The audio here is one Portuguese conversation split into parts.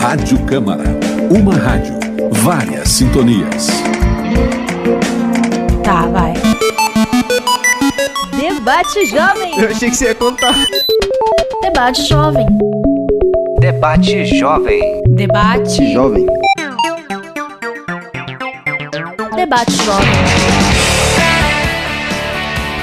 Rádio Câmara. Uma rádio. Várias sintonias. Tá, vai. Debate Jovem. Eu achei que você ia contar. Debate Jovem. Debate Jovem. Debate. Jovem. Debate Jovem.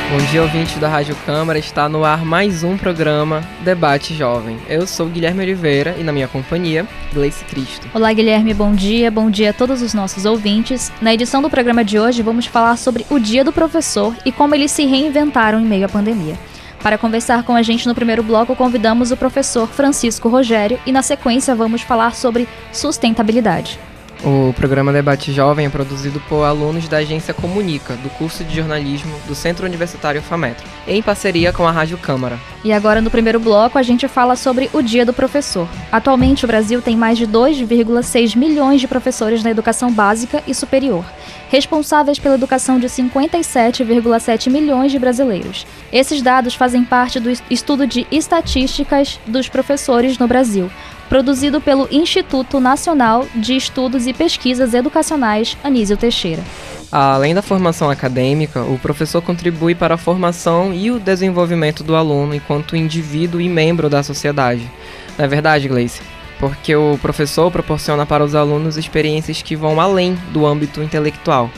Bom dia, ouvinte da Rádio Câmara. Está no ar mais um programa Debate Jovem. Eu sou Guilherme Oliveira e na minha companhia, Gleice Cristo. Olá, Guilherme, bom dia. Bom dia a todos os nossos ouvintes. Na edição do programa de hoje, vamos falar sobre o Dia do Professor e como eles se reinventaram em meio à pandemia. Para conversar com a gente no primeiro bloco, convidamos o professor Francisco Rogério e, na sequência, vamos falar sobre sustentabilidade. O programa Debate Jovem é produzido por alunos da agência Comunica, do curso de jornalismo do Centro Universitário FAMETRO, em parceria com a Rádio Câmara. E agora, no primeiro bloco, a gente fala sobre o Dia do Professor. Atualmente, o Brasil tem mais de 2,6 milhões de professores na educação básica e superior, responsáveis pela educação de 57,7 milhões de brasileiros. Esses dados fazem parte do estudo de estatísticas dos professores no Brasil produzido pelo Instituto Nacional de Estudos e Pesquisas Educacionais Anísio Teixeira. Além da formação acadêmica, o professor contribui para a formação e o desenvolvimento do aluno enquanto indivíduo e membro da sociedade. Não é verdade, Gleice? Porque o professor proporciona para os alunos experiências que vão além do âmbito intelectual.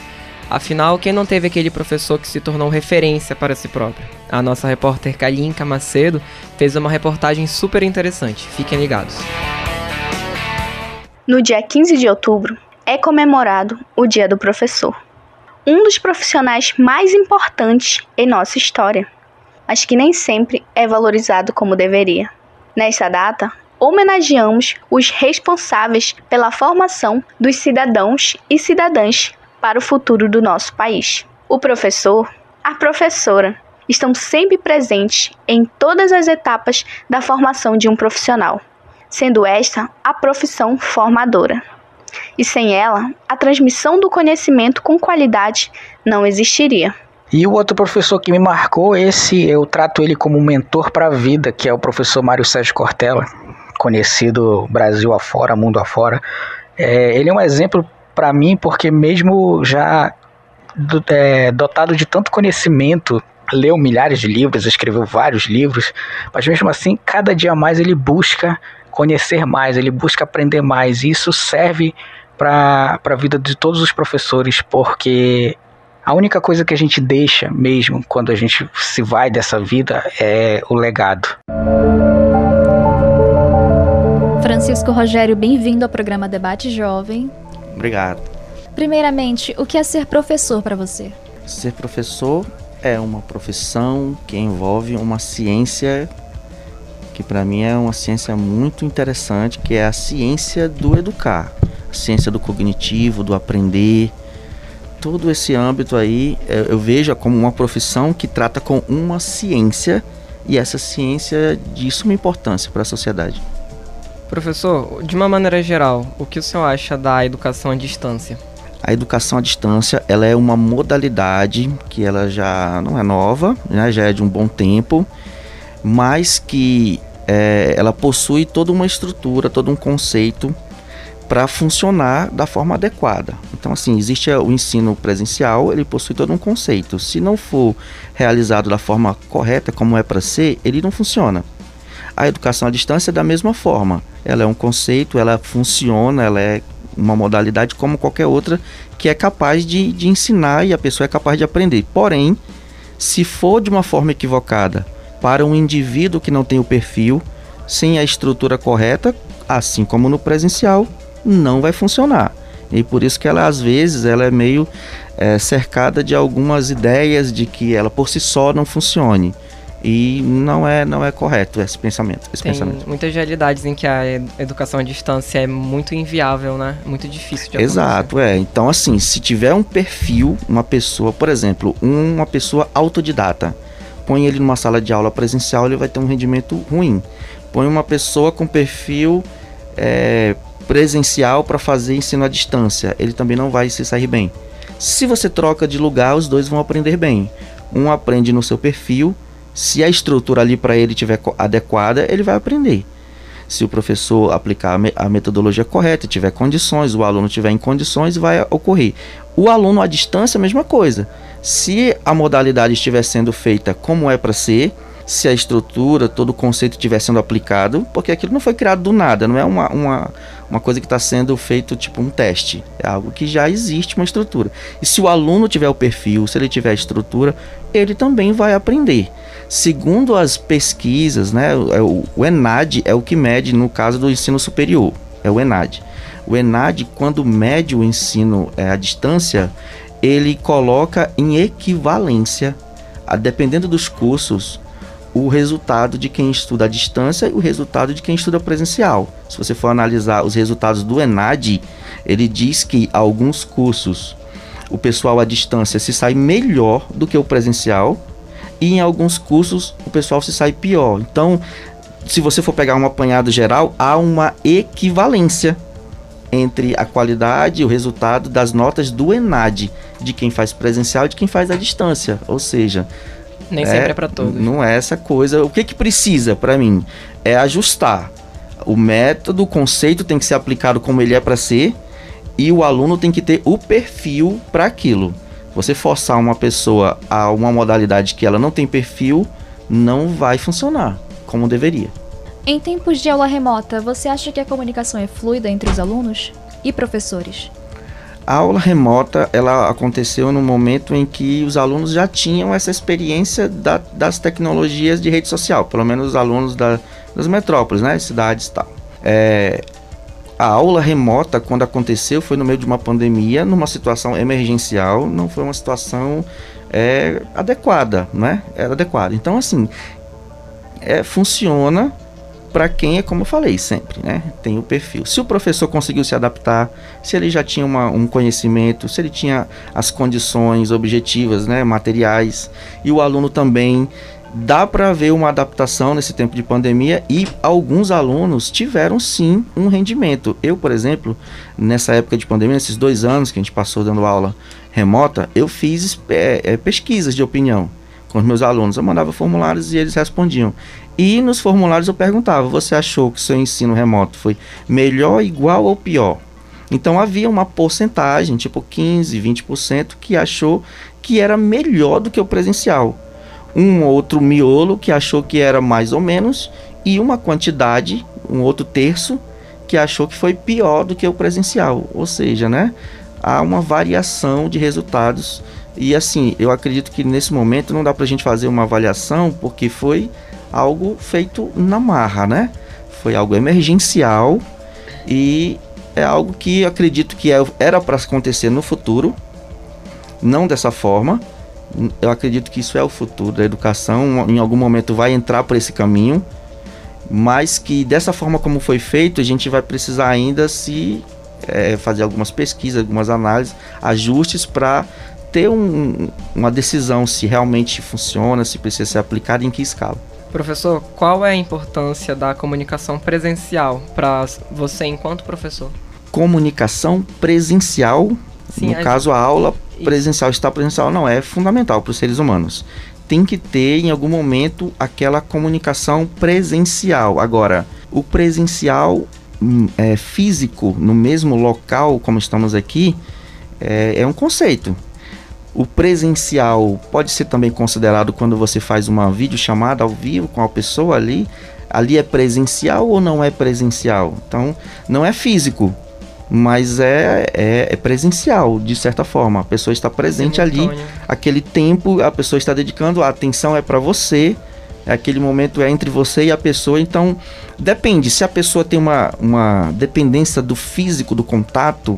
Afinal, quem não teve aquele professor que se tornou referência para si próprio? A nossa repórter Kalinka Macedo fez uma reportagem super interessante. Fiquem ligados. No dia 15 de outubro é comemorado o Dia do Professor, um dos profissionais mais importantes em nossa história, mas que nem sempre é valorizado como deveria. Nesta data, homenageamos os responsáveis pela formação dos cidadãos e cidadãs para o futuro do nosso país. O professor, a professora, estão sempre presentes em todas as etapas da formação de um profissional, sendo esta a profissão formadora. E sem ela, a transmissão do conhecimento com qualidade não existiria. E o outro professor que me marcou, esse eu trato ele como mentor para a vida, que é o professor Mário Sérgio Cortella, conhecido Brasil afora, mundo afora. É, ele é um exemplo para mim, porque mesmo já é, dotado de tanto conhecimento, leu milhares de livros, escreveu vários livros, mas mesmo assim, cada dia mais ele busca conhecer mais, ele busca aprender mais, e isso serve para a vida de todos os professores, porque a única coisa que a gente deixa mesmo quando a gente se vai dessa vida é o legado. Francisco Rogério, bem-vindo ao programa Debate Jovem. Obrigado. Primeiramente, o que é ser professor para você? Ser professor é uma profissão que envolve uma ciência que para mim é uma ciência muito interessante, que é a ciência do educar, a ciência do cognitivo, do aprender. Todo esse âmbito aí eu vejo como uma profissão que trata com uma ciência e essa ciência de suma importância para a sociedade. Professor, de uma maneira geral, o que o senhor acha da educação à distância? A educação à distância, ela é uma modalidade que ela já não é nova, né, já é de um bom tempo, mas que é, ela possui toda uma estrutura, todo um conceito para funcionar da forma adequada. Então, assim, existe o ensino presencial, ele possui todo um conceito. Se não for realizado da forma correta, como é para ser, ele não funciona. A educação à distância é da mesma forma. Ela é um conceito, ela funciona, ela é uma modalidade como qualquer outra que é capaz de, de ensinar e a pessoa é capaz de aprender. Porém, se for de uma forma equivocada para um indivíduo que não tem o perfil, sem a estrutura correta, assim como no presencial, não vai funcionar. E por isso que ela às vezes ela é meio é, cercada de algumas ideias de que ela por si só não funcione. E não é, não é correto esse pensamento. Esse Tem pensamento. muitas realidades em que a educação à distância é muito inviável, né? Muito difícil de acontecer. Exato, é. Então, assim, se tiver um perfil, uma pessoa, por exemplo, uma pessoa autodidata, põe ele numa sala de aula presencial, ele vai ter um rendimento ruim. Põe uma pessoa com perfil é, presencial para fazer ensino à distância, ele também não vai se sair bem. Se você troca de lugar, os dois vão aprender bem. Um aprende no seu perfil, se a estrutura ali para ele tiver adequada, ele vai aprender. Se o professor aplicar a, me a metodologia correta, tiver condições, o aluno tiver em condições, vai ocorrer. O aluno à distância, a mesma coisa. Se a modalidade estiver sendo feita como é para ser, se a estrutura, todo o conceito estiver sendo aplicado, porque aquilo não foi criado do nada, não é uma, uma, uma coisa que está sendo feito tipo um teste, é algo que já existe uma estrutura. E se o aluno tiver o perfil, se ele tiver a estrutura, ele também vai aprender. Segundo as pesquisas, né, é o, o ENAD é o que mede no caso do ensino superior, é o ENAD. O ENAD, quando mede o ensino é, à distância, ele coloca em equivalência, a, dependendo dos cursos, o resultado de quem estuda à distância e o resultado de quem estuda presencial. Se você for analisar os resultados do ENAD, ele diz que alguns cursos o pessoal à distância se sai melhor do que o presencial e em alguns cursos o pessoal se sai pior. Então, se você for pegar um apanhado geral, há uma equivalência entre a qualidade e o resultado das notas do ENAD, de quem faz presencial e de quem faz à distância. Ou seja, nem é, sempre é para todos. Não é essa coisa. O que que precisa para mim é ajustar. O método, o conceito tem que ser aplicado como ele é para ser e o aluno tem que ter o perfil para aquilo. Você forçar uma pessoa a uma modalidade que ela não tem perfil, não vai funcionar como deveria. Em tempos de aula remota, você acha que a comunicação é fluida entre os alunos e professores? A aula remota ela aconteceu no momento em que os alunos já tinham essa experiência da, das tecnologias de rede social, pelo menos os alunos da, das metrópoles, né, cidades e tal. É, a aula remota, quando aconteceu, foi no meio de uma pandemia, numa situação emergencial, não foi uma situação é, adequada, né? Era adequada. Então, assim, é, funciona para quem é como eu falei sempre, né? Tem o perfil. Se o professor conseguiu se adaptar, se ele já tinha uma, um conhecimento, se ele tinha as condições objetivas, né, materiais, e o aluno também, dá para ver uma adaptação nesse tempo de pandemia e alguns alunos tiveram sim um rendimento. Eu, por exemplo, nessa época de pandemia, esses dois anos que a gente passou dando aula remota, eu fiz é, é, pesquisas de opinião com os meus alunos. Eu mandava formulários e eles respondiam. E nos formulários eu perguntava: você achou que seu ensino remoto foi melhor, igual ou pior? Então havia uma porcentagem, tipo 15, 20%, que achou que era melhor do que o presencial. Um outro miolo que achou que era mais ou menos, e uma quantidade, um outro terço, que achou que foi pior do que o presencial. Ou seja, né, há uma variação de resultados. E assim, eu acredito que nesse momento não dá para a gente fazer uma avaliação, porque foi algo feito na marra, né? Foi algo emergencial e é algo que acredito que é, era para acontecer no futuro, não dessa forma. Eu acredito que isso é o futuro da educação, em algum momento vai entrar por esse caminho, mas que dessa forma como foi feito, a gente vai precisar ainda se é, fazer algumas pesquisas, algumas análises, ajustes para ter um, uma decisão se realmente funciona, se precisa ser aplicado em que escala. Professor, qual é a importância da comunicação presencial para você enquanto professor? Comunicação presencial, Sim, no a caso a aula presencial está presencial não é fundamental para os seres humanos. Tem que ter em algum momento aquela comunicação presencial. Agora, o presencial hum, é, físico no mesmo local como estamos aqui é, é um conceito. O presencial pode ser também considerado quando você faz uma videochamada ao vivo com a pessoa ali. Ali é presencial ou não é presencial? Então, não é físico, mas é, é, é presencial, de certa forma. A pessoa está presente ali, aquele tempo a pessoa está dedicando, a atenção é para você, aquele momento é entre você e a pessoa. Então, depende. Se a pessoa tem uma, uma dependência do físico, do contato,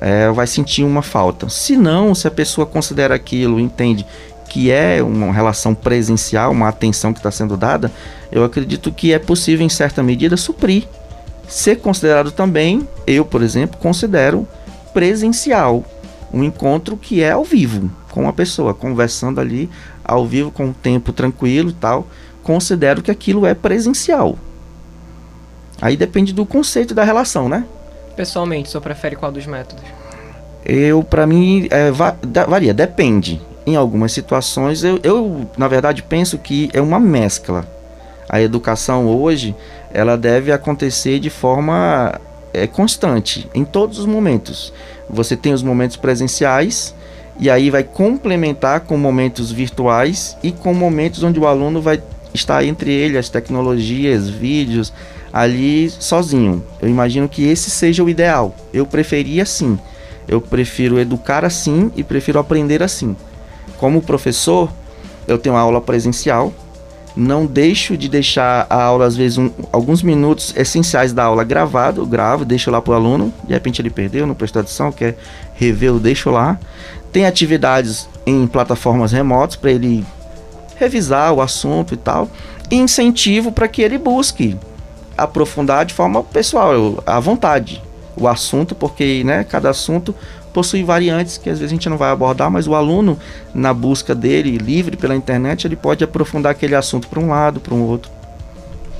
é, vai sentir uma falta. Se não, se a pessoa considera aquilo, entende que é uma relação presencial, uma atenção que está sendo dada, eu acredito que é possível, em certa medida, suprir. Ser considerado também, eu, por exemplo, considero presencial um encontro que é ao vivo com a pessoa, conversando ali ao vivo com o tempo tranquilo e tal. Considero que aquilo é presencial. Aí depende do conceito da relação, né? Pessoalmente, o senhor prefere qual dos métodos? Eu, para mim, é, va varia, depende. Em algumas situações, eu, eu, na verdade, penso que é uma mescla. A educação hoje, ela deve acontecer de forma é, constante, em todos os momentos. Você tem os momentos presenciais, e aí vai complementar com momentos virtuais e com momentos onde o aluno vai estar entre ele, as tecnologias, vídeos, ali sozinho. Eu imagino que esse seja o ideal. Eu preferia assim. Eu prefiro educar assim e prefiro aprender assim. Como professor, eu tenho aula presencial, não deixo de deixar a aula, às vezes, um, alguns minutos essenciais da aula gravado, gravo, deixo lá para o aluno, de repente ele perdeu, não prestou atenção, quer rever, eu deixo lá. Tem atividades em plataformas remotas para ele revisar o assunto e tal. E incentivo para que ele busque aprofundar de forma pessoal, à vontade, o assunto, porque né, cada assunto possui variantes que às vezes a gente não vai abordar, mas o aluno, na busca dele, livre pela internet, ele pode aprofundar aquele assunto para um lado, para um outro.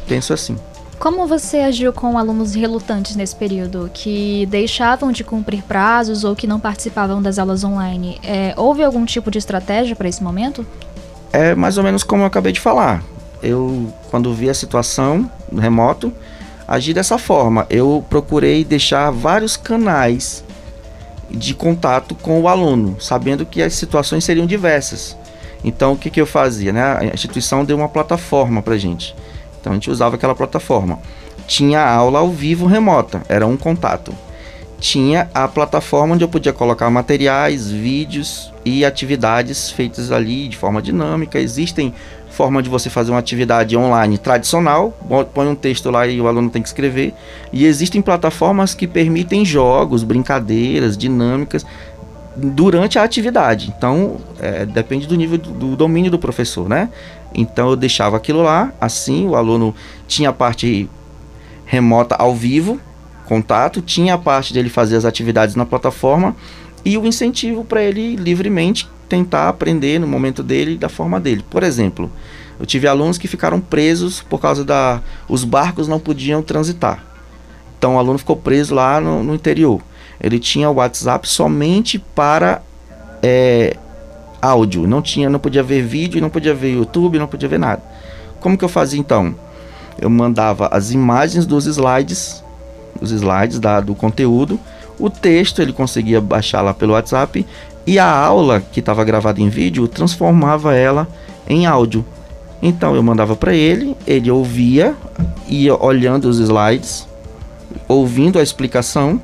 Penso assim. Como você agiu com alunos relutantes nesse período, que deixavam de cumprir prazos ou que não participavam das aulas online? É, houve algum tipo de estratégia para esse momento? É mais ou menos como eu acabei de falar. Eu, quando vi a situação remoto, agi dessa forma. Eu procurei deixar vários canais de contato com o aluno, sabendo que as situações seriam diversas. Então, o que, que eu fazia? Né? A instituição deu uma plataforma para gente. Então a gente usava aquela plataforma. Tinha aula ao vivo remota, era um contato. Tinha a plataforma onde eu podia colocar materiais, vídeos e atividades feitas ali de forma dinâmica. Existem forma de você fazer uma atividade online tradicional, põe um texto lá e o aluno tem que escrever. E existem plataformas que permitem jogos, brincadeiras, dinâmicas durante a atividade. Então, é, depende do nível do, do, domínio do professor, né? Então, eu deixava aquilo lá, assim, o aluno tinha a parte remota ao vivo, contato, tinha a parte dele fazer as atividades na plataforma e o incentivo para ele livremente tentar aprender no momento dele da forma dele. Por exemplo, eu tive alunos que ficaram presos por causa da os barcos não podiam transitar. Então o aluno ficou preso lá no, no interior ele tinha o WhatsApp somente para é, áudio, não tinha, não podia ver vídeo, não podia ver YouTube, não podia ver nada. Como que eu fazia então? Eu mandava as imagens dos slides, os slides da, do conteúdo, o texto ele conseguia baixar lá pelo WhatsApp e a aula que estava gravada em vídeo transformava ela em áudio. Então eu mandava para ele, ele ouvia, ia olhando os slides, ouvindo a explicação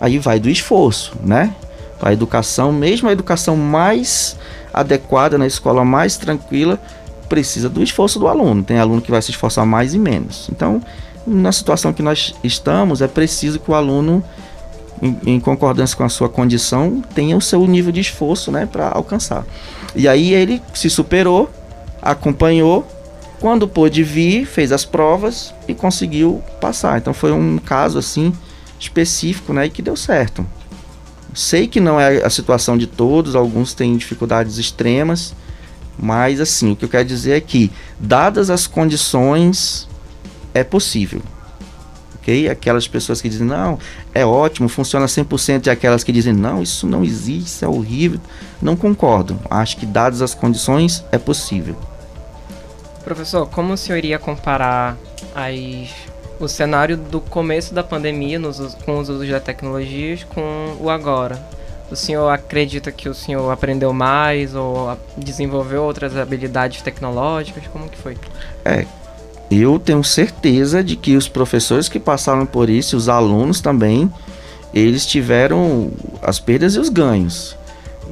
aí vai do esforço, né? A educação, mesmo a educação mais adequada na escola mais tranquila, precisa do esforço do aluno. Tem aluno que vai se esforçar mais e menos. Então, na situação que nós estamos, é preciso que o aluno, em, em concordância com a sua condição, tenha o seu nível de esforço né, para alcançar. E aí ele se superou, acompanhou, quando pôde vir, fez as provas e conseguiu passar. Então foi um caso assim específico, né, e que deu certo. Sei que não é a situação de todos, alguns têm dificuldades extremas, mas assim, o que eu quero dizer é que, dadas as condições, é possível. Ok? Aquelas pessoas que dizem, não, é ótimo, funciona 100%, e aquelas que dizem, não, isso não existe, isso é horrível, não concordo. Acho que, dadas as condições, é possível. Professor, como o senhor iria comparar as o cenário do começo da pandemia nos, com os usos da tecnologias com o agora. O senhor acredita que o senhor aprendeu mais ou desenvolveu outras habilidades tecnológicas? Como que foi? É, eu tenho certeza de que os professores que passaram por isso, os alunos também, eles tiveram as perdas e os ganhos.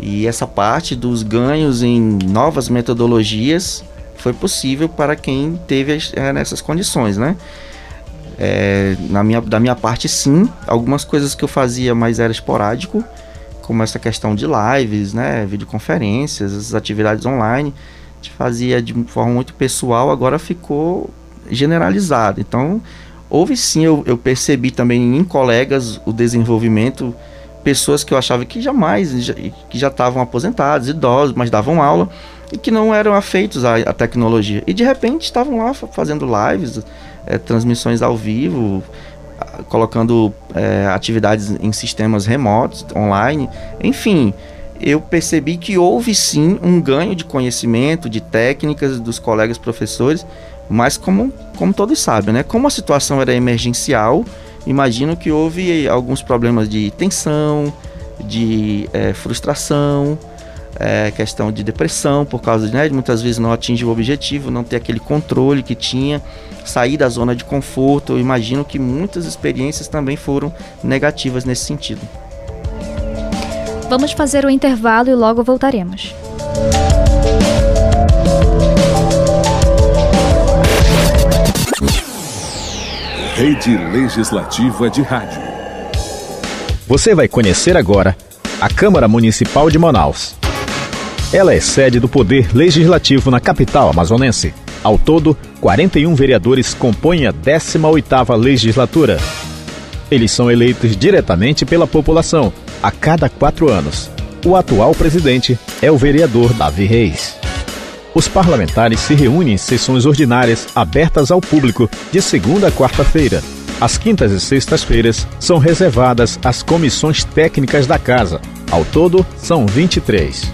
E essa parte dos ganhos em novas metodologias foi possível para quem teve é, nessas condições, né? É, na minha, da minha parte, sim. Algumas coisas que eu fazia, mas era esporádico, como essa questão de lives, né, videoconferências, as atividades online, a gente fazia de forma muito pessoal, agora ficou generalizado. Então, houve sim, eu, eu percebi também em colegas o desenvolvimento, pessoas que eu achava que jamais, que já estavam aposentados, idosos, mas davam aula e que não eram afeitos à, à tecnologia. E de repente estavam lá fazendo lives, é, transmissões ao vivo, colocando é, atividades em sistemas remotos, online, enfim. Eu percebi que houve sim um ganho de conhecimento, de técnicas dos colegas professores, Mas como, como todos sabem, né? Como a situação era emergencial, imagino que houve alguns problemas de tensão, de é, frustração, é, questão de depressão, por causa de, né, muitas vezes não atingir o objetivo, não ter aquele controle que tinha, sair da zona de conforto. Eu imagino que muitas experiências também foram negativas nesse sentido. Vamos fazer o intervalo e logo voltaremos. Rede Legislativa de Rádio. Você vai conhecer agora a Câmara Municipal de Manaus. Ela é sede do Poder Legislativo na capital amazonense. Ao todo, 41 vereadores compõem a 18ª legislatura. Eles são eleitos diretamente pela população, a cada quatro anos. O atual presidente é o vereador Davi Reis. Os parlamentares se reúnem em sessões ordinárias abertas ao público de segunda a quarta-feira. As quintas e sextas-feiras são reservadas às comissões técnicas da casa. Ao todo, são 23.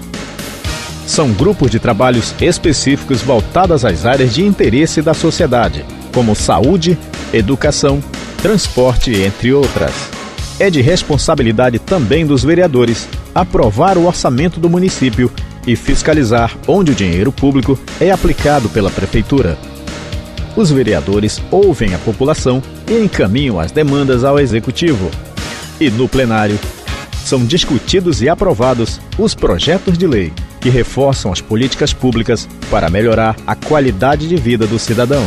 São grupos de trabalhos específicos voltados às áreas de interesse da sociedade, como saúde, educação, transporte, entre outras. É de responsabilidade também dos vereadores aprovar o orçamento do município e fiscalizar onde o dinheiro público é aplicado pela Prefeitura. Os vereadores ouvem a população e encaminham as demandas ao Executivo. E no plenário, são discutidos e aprovados os projetos de lei que reforçam as políticas públicas para melhorar a qualidade de vida do cidadão.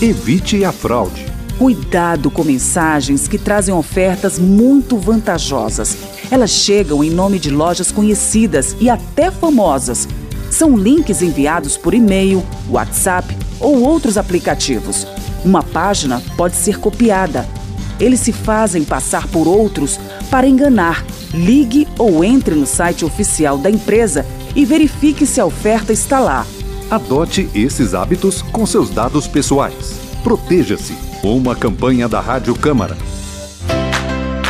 Evite a fraude. Cuidado com mensagens que trazem ofertas muito vantajosas. Elas chegam em nome de lojas conhecidas e até famosas. São links enviados por e-mail, WhatsApp ou outros aplicativos. Uma página pode ser copiada. Eles se fazem passar por outros para enganar. Ligue ou entre no site oficial da empresa e verifique se a oferta está lá. Adote esses hábitos com seus dados pessoais. Proteja-se. Uma campanha da Rádio Câmara.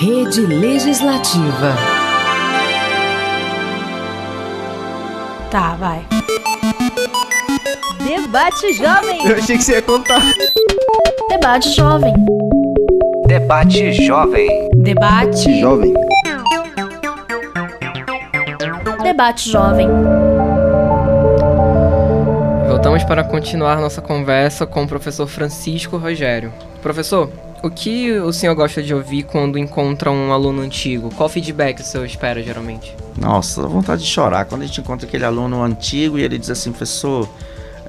Rede Legislativa. Tá, vai. Debate Jovem. Eu achei que você ia contar. Debate Jovem. Debate Jovem. Debate. Jovem. Debate Jovem. Voltamos para continuar nossa conversa com o professor Francisco Rogério. Professor, o que o senhor gosta de ouvir quando encontra um aluno antigo? Qual feedback o senhor espera geralmente? Nossa, vontade de chorar quando a gente encontra aquele aluno antigo e ele diz assim, professor,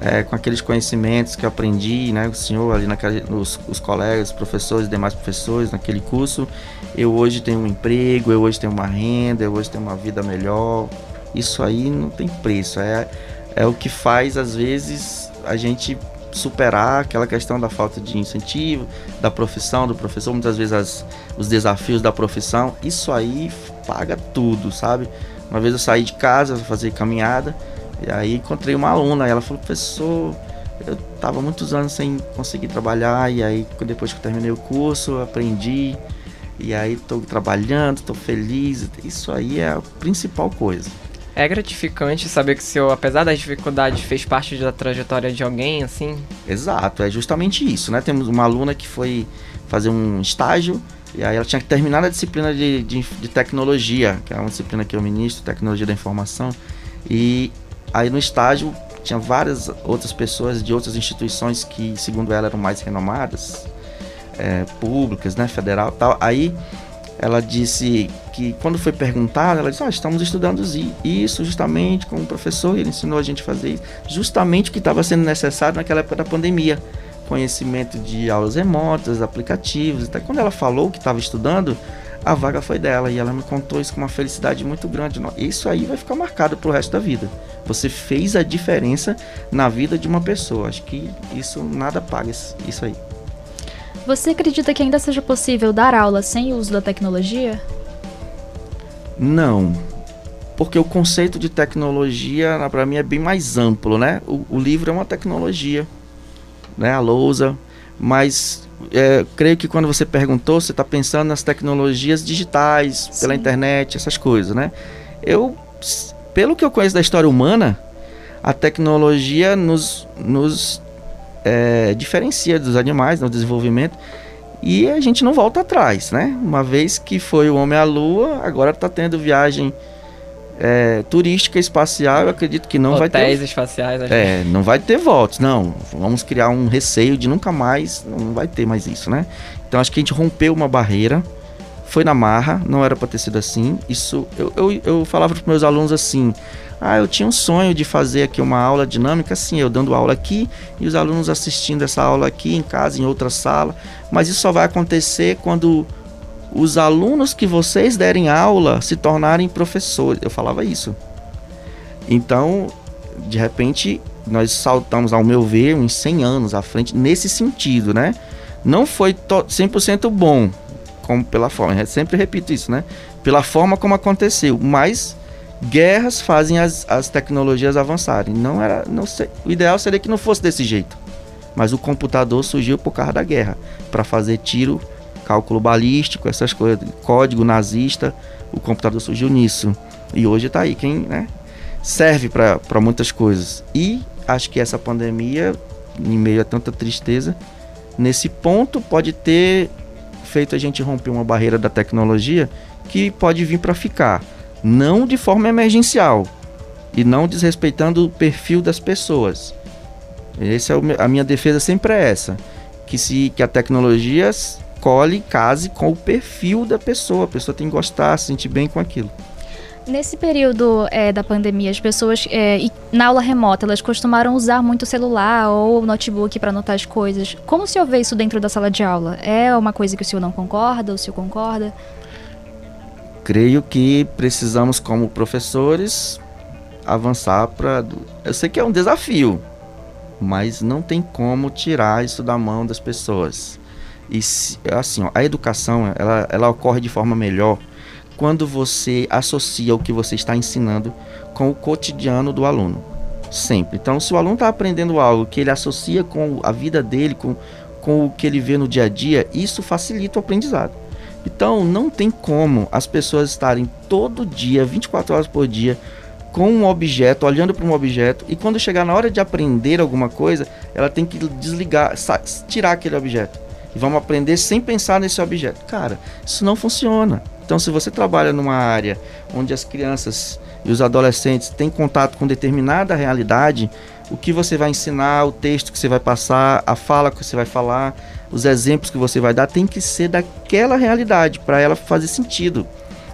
é, com aqueles conhecimentos que eu aprendi, né, o senhor ali naquele, os, colegas, os professores demais professores naquele curso, eu hoje tenho um emprego, eu hoje tenho uma renda, eu hoje tenho uma vida melhor. Isso aí não tem preço, é, é o que faz às vezes a gente superar aquela questão da falta de incentivo, da profissão, do professor, muitas vezes as, os desafios da profissão, isso aí paga tudo, sabe? Uma vez eu saí de casa, fazer caminhada, e aí encontrei uma aluna, ela falou, professor, eu estava muitos anos sem conseguir trabalhar, e aí depois que eu terminei o curso, eu aprendi, e aí estou trabalhando, estou feliz, isso aí é a principal coisa. É gratificante saber que o senhor, apesar das dificuldades, fez parte da trajetória de alguém, assim? Exato, é justamente isso, né? Temos uma aluna que foi fazer um estágio e aí ela tinha que terminar a disciplina de, de, de tecnologia, que é uma disciplina que eu ministro, tecnologia da informação. E aí no estágio tinha várias outras pessoas de outras instituições que, segundo ela, eram mais renomadas, é, públicas, né, federal tal. Aí ela disse que quando foi perguntada, ela disse: ah, estamos estudando isso justamente com o professor, ele ensinou a gente a fazer justamente o que estava sendo necessário naquela época da pandemia. Conhecimento de aulas remotas, aplicativos. Até quando ela falou que estava estudando, a vaga foi dela. E ela me contou isso com uma felicidade muito grande. Isso aí vai ficar marcado pro resto da vida. Você fez a diferença na vida de uma pessoa. Acho que isso nada paga isso aí. Você acredita que ainda seja possível dar aula sem o uso da tecnologia? Não. Porque o conceito de tecnologia, para mim, é bem mais amplo, né? O, o, livro é uma tecnologia, né? A lousa. Mas é, creio que quando você perguntou, você está pensando nas tecnologias digitais, Sim. pela internet, essas coisas, né? Eu, pelo que eu conheço da história humana, a tecnologia nos, nos é, diferencia dos animais no desenvolvimento e a gente não volta atrás, né? Uma vez que foi o homem à lua, agora está tendo viagem é, turística espacial, eu acredito que não Hotéis vai ter. espaciais, É, não vai ter voltas, não. Vamos criar um receio de nunca mais, não vai ter mais isso, né? Então acho que a gente rompeu uma barreira, foi na marra, não era para ter sido assim. Isso, eu, eu, eu falava para meus alunos assim: ah, eu tinha um sonho de fazer aqui uma aula dinâmica, assim, eu dando aula aqui e os alunos assistindo essa aula aqui em casa, em outra sala. Mas isso só vai acontecer quando os alunos que vocês derem aula se tornarem professores. Eu falava isso. Então, de repente, nós saltamos, ao meu ver, uns 100 anos à frente nesse sentido, né? Não foi 100% bom, como pela forma, eu sempre repito isso, né? Pela forma como aconteceu, mas guerras fazem as, as tecnologias avançarem. Não era, não sei, o ideal seria que não fosse desse jeito. Mas o computador surgiu por causa da guerra, para fazer tiro, cálculo balístico, essas coisas, código nazista, o computador surgiu nisso. E hoje está aí, quem, né, serve para muitas coisas. E acho que essa pandemia, em meio a tanta tristeza, nesse ponto pode ter feito a gente romper uma barreira da tecnologia que pode vir para ficar não de forma emergencial e não desrespeitando o perfil das pessoas. Esse é o, a minha defesa sempre é essa, que se que a tecnologia cole, case com o perfil da pessoa, a pessoa tem que gostar, se sentir bem com aquilo. Nesse período é, da pandemia, as pessoas é, na aula remota elas costumaram usar muito o celular ou o notebook para anotar as coisas. Como o senhor vê isso dentro da sala de aula? É uma coisa que o senhor não concorda? O senhor concorda? Creio que precisamos, como professores, avançar para. Eu sei que é um desafio, mas não tem como tirar isso da mão das pessoas. E assim, ó, a educação ela, ela ocorre de forma melhor quando você associa o que você está ensinando com o cotidiano do aluno. Sempre. Então, se o aluno está aprendendo algo que ele associa com a vida dele, com, com o que ele vê no dia a dia, isso facilita o aprendizado. Então, não tem como as pessoas estarem todo dia, 24 horas por dia, com um objeto, olhando para um objeto, e quando chegar na hora de aprender alguma coisa, ela tem que desligar, tirar aquele objeto. E vamos aprender sem pensar nesse objeto. Cara, isso não funciona. Então, se você trabalha numa área onde as crianças e os adolescentes têm contato com determinada realidade, o que você vai ensinar, o texto que você vai passar, a fala que você vai falar, os exemplos que você vai dar tem que ser daquela realidade para ela fazer sentido.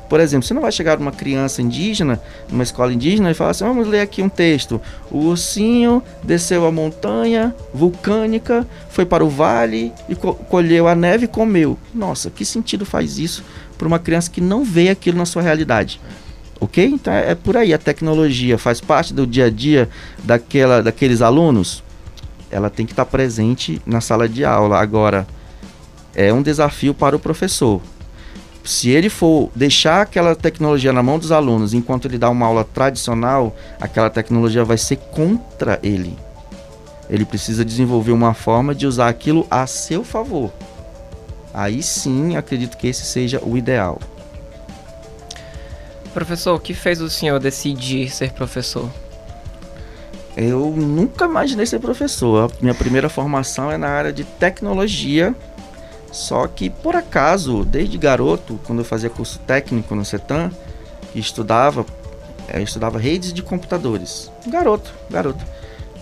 Por exemplo, você não vai chegar uma criança indígena, numa escola indígena, e falar assim: vamos ler aqui um texto. O ursinho desceu a montanha vulcânica, foi para o vale e co colheu a neve e comeu. Nossa, que sentido faz isso para uma criança que não vê aquilo na sua realidade? Ok? Então é, é por aí. A tecnologia faz parte do dia a dia daquela, daqueles alunos ela tem que estar presente na sala de aula. Agora, é um desafio para o professor. Se ele for deixar aquela tecnologia na mão dos alunos enquanto ele dá uma aula tradicional, aquela tecnologia vai ser contra ele. Ele precisa desenvolver uma forma de usar aquilo a seu favor. Aí sim, acredito que esse seja o ideal. Professor, o que fez o senhor decidir ser professor? Eu nunca imaginei ser professor. A minha primeira formação é na área de tecnologia. Só que, por acaso, desde garoto, quando eu fazia curso técnico no CETAM, estudava, eu estudava redes de computadores. Garoto, garoto.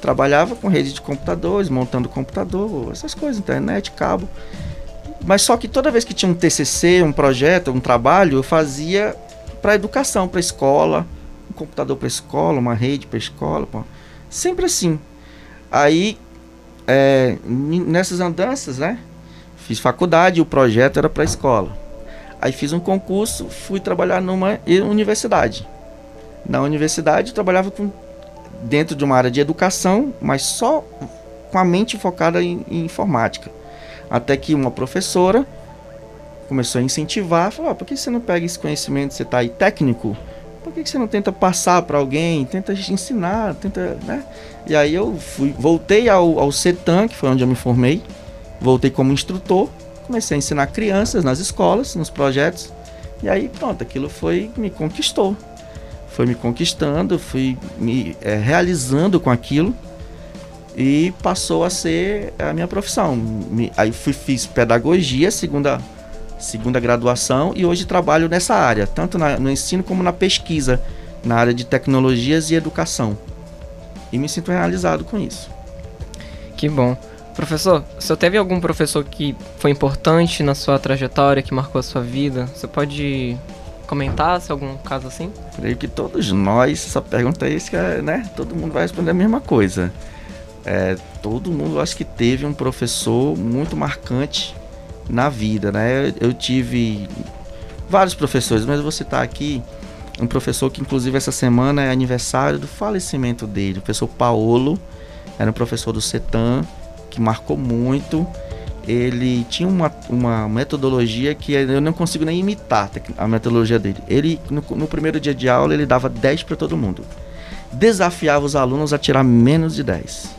Trabalhava com redes de computadores, montando computador, essas coisas, internet, cabo. Mas só que toda vez que tinha um TCC, um projeto, um trabalho, eu fazia para educação, para escola, um computador para escola, uma rede para escola, pô. Sempre assim. Aí, é, nessas andanças, né? Fiz faculdade o projeto era para escola. Aí fiz um concurso, fui trabalhar numa universidade. Na universidade eu trabalhava com, dentro de uma área de educação, mas só com a mente focada em, em informática. Até que uma professora começou a incentivar, falou, ah, por que você não pega esse conhecimento, você está aí técnico, por que você não tenta passar para alguém, tenta ensinar, tenta, né? E aí eu fui, voltei ao, ao CETAM, que foi onde eu me formei, voltei como instrutor, comecei a ensinar crianças nas escolas, nos projetos, e aí pronto, aquilo foi, me conquistou. Foi me conquistando, fui me é, realizando com aquilo e passou a ser a minha profissão. Me, aí fui, fiz pedagogia, segunda segunda graduação e hoje trabalho nessa área, tanto na, no ensino como na pesquisa, na área de tecnologias e educação. E me sinto realizado com isso. Que bom. Professor, senhor teve algum professor que foi importante na sua trajetória, que marcou a sua vida? Você pode comentar se algum caso assim? Creio que todos nós, essa pergunta aí, né? Todo mundo vai responder a mesma coisa. É, todo mundo acho que teve um professor muito marcante na vida, né? Eu tive vários professores, mas eu vou citar aqui um professor que inclusive essa semana é aniversário do falecimento dele, o professor Paolo, era um professor do CETAM, que marcou muito. Ele tinha uma, uma metodologia que eu não consigo nem imitar a metodologia dele. Ele, no, no primeiro dia de aula, ele dava 10 para todo mundo. Desafiava os alunos a tirar menos de 10.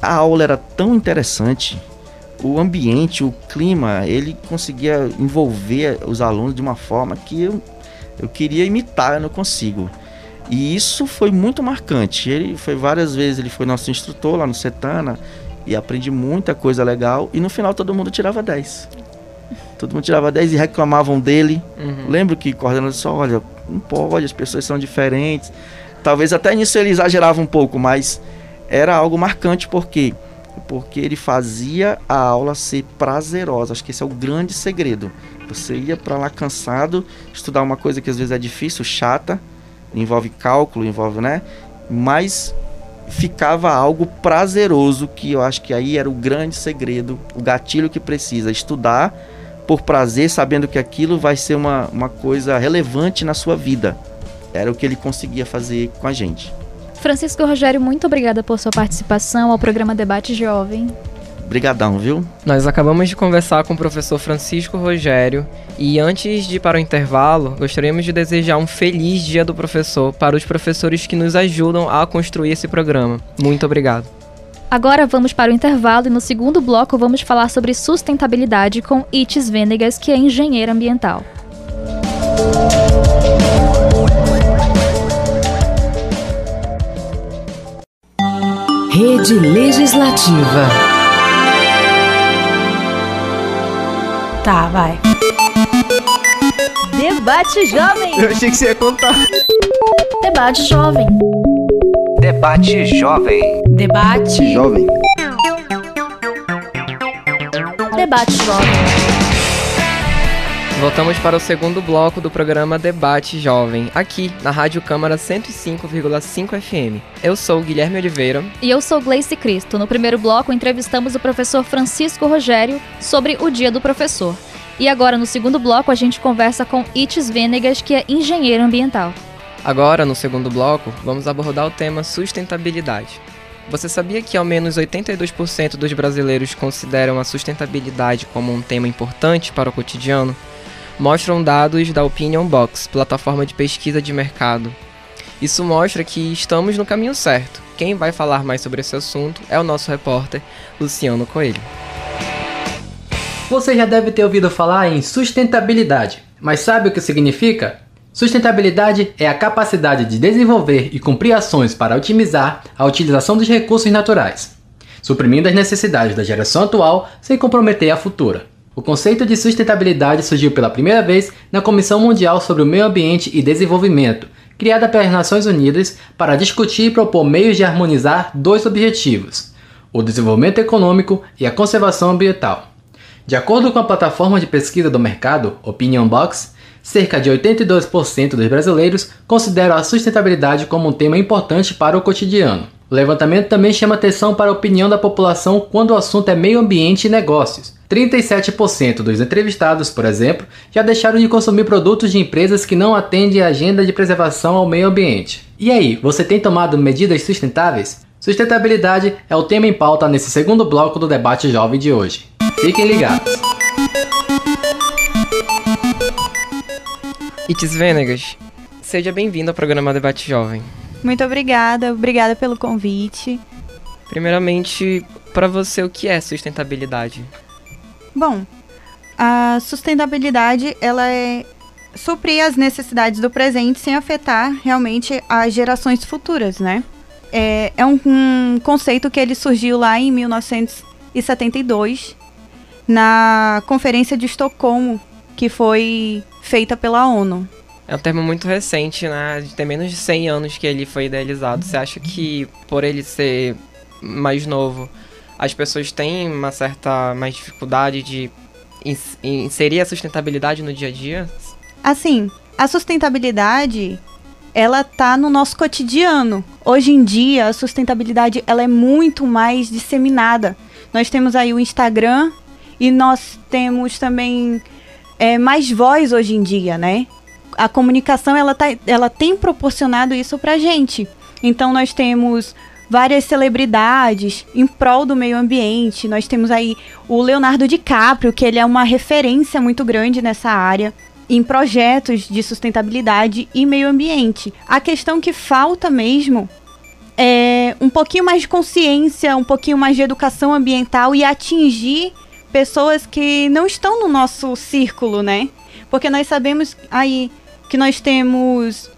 A aula era tão interessante o ambiente, o clima, ele conseguia envolver os alunos de uma forma que eu, eu queria imitar, eu não consigo. E isso foi muito marcante. Ele foi várias vezes, ele foi nosso instrutor lá no Setana e aprendi muita coisa legal. E no final todo mundo tirava 10. Todo mundo tirava 10 e reclamavam dele. Uhum. Lembro que coordenador disse: olha, não pode, as pessoas são diferentes. Talvez até nisso ele exagerava um pouco, mas era algo marcante porque porque ele fazia a aula ser prazerosa. Acho que esse é o grande segredo. Você ia para lá cansado, estudar uma coisa que às vezes é difícil, chata, envolve cálculo, envolve, né? Mas ficava algo prazeroso, que eu acho que aí era o grande segredo, o gatilho que precisa. Estudar por prazer, sabendo que aquilo vai ser uma, uma coisa relevante na sua vida. Era o que ele conseguia fazer com a gente. Francisco Rogério, muito obrigada por sua participação ao programa Debate Jovem. Obrigadão, viu? Nós acabamos de conversar com o professor Francisco Rogério e antes de ir para o intervalo, gostaríamos de desejar um feliz Dia do Professor para os professores que nos ajudam a construir esse programa. Muito obrigado. Agora vamos para o intervalo e no segundo bloco vamos falar sobre sustentabilidade com Itis Venegas, que é engenheira ambiental. Rede Legislativa. Tá, vai. Debate Jovem. Eu achei que você ia contar. Debate Jovem. Debate Jovem. Debate Jovem. Debate Jovem. Voltamos para o segundo bloco do programa Debate Jovem, aqui na Rádio Câmara 105,5 FM. Eu sou Guilherme Oliveira. E eu sou Gleice Cristo. No primeiro bloco, entrevistamos o professor Francisco Rogério sobre o Dia do Professor. E agora, no segundo bloco, a gente conversa com Itis Venegas, que é engenheiro ambiental. Agora, no segundo bloco, vamos abordar o tema sustentabilidade. Você sabia que ao menos 82% dos brasileiros consideram a sustentabilidade como um tema importante para o cotidiano? Mostram dados da Opinion Box, plataforma de pesquisa de mercado. Isso mostra que estamos no caminho certo. Quem vai falar mais sobre esse assunto é o nosso repórter Luciano Coelho. Você já deve ter ouvido falar em sustentabilidade, mas sabe o que significa? Sustentabilidade é a capacidade de desenvolver e cumprir ações para otimizar a utilização dos recursos naturais, suprimindo as necessidades da geração atual sem comprometer a futura. O conceito de sustentabilidade surgiu pela primeira vez na Comissão Mundial sobre o Meio Ambiente e Desenvolvimento, criada pelas Nações Unidas para discutir e propor meios de harmonizar dois objetivos: o desenvolvimento econômico e a conservação ambiental. De acordo com a plataforma de pesquisa do mercado Opinion Box, cerca de 82% dos brasileiros consideram a sustentabilidade como um tema importante para o cotidiano. O levantamento também chama atenção para a opinião da população quando o assunto é meio ambiente e negócios, 37% dos entrevistados, por exemplo, já deixaram de consumir produtos de empresas que não atendem a agenda de preservação ao meio ambiente. E aí, você tem tomado medidas sustentáveis? Sustentabilidade é o tema em pauta nesse segundo bloco do debate jovem de hoje. Fiquem ligados. Itis Venegas, seja bem-vindo ao programa Debate Jovem. Muito obrigada, obrigada pelo convite. Primeiramente, para você, o que é sustentabilidade? Bom, a sustentabilidade ela é suprir as necessidades do presente sem afetar realmente as gerações futuras, né? É, é um, um conceito que ele surgiu lá em 1972 na Conferência de Estocolmo, que foi feita pela ONU. É um termo muito recente, né? Tem menos de 100 anos que ele foi idealizado. Você acha que por ele ser mais novo, as pessoas têm uma certa mais dificuldade de inserir a sustentabilidade no dia a dia? Assim, a sustentabilidade ela tá no nosso cotidiano. Hoje em dia, a sustentabilidade ela é muito mais disseminada. Nós temos aí o Instagram e nós temos também é, mais voz hoje em dia, né? A comunicação ela, tá, ela tem proporcionado isso pra gente. Então nós temos várias celebridades em prol do meio ambiente. Nós temos aí o Leonardo DiCaprio, que ele é uma referência muito grande nessa área em projetos de sustentabilidade e meio ambiente. A questão que falta mesmo é um pouquinho mais de consciência, um pouquinho mais de educação ambiental e atingir pessoas que não estão no nosso círculo, né? Porque nós sabemos aí que nós temos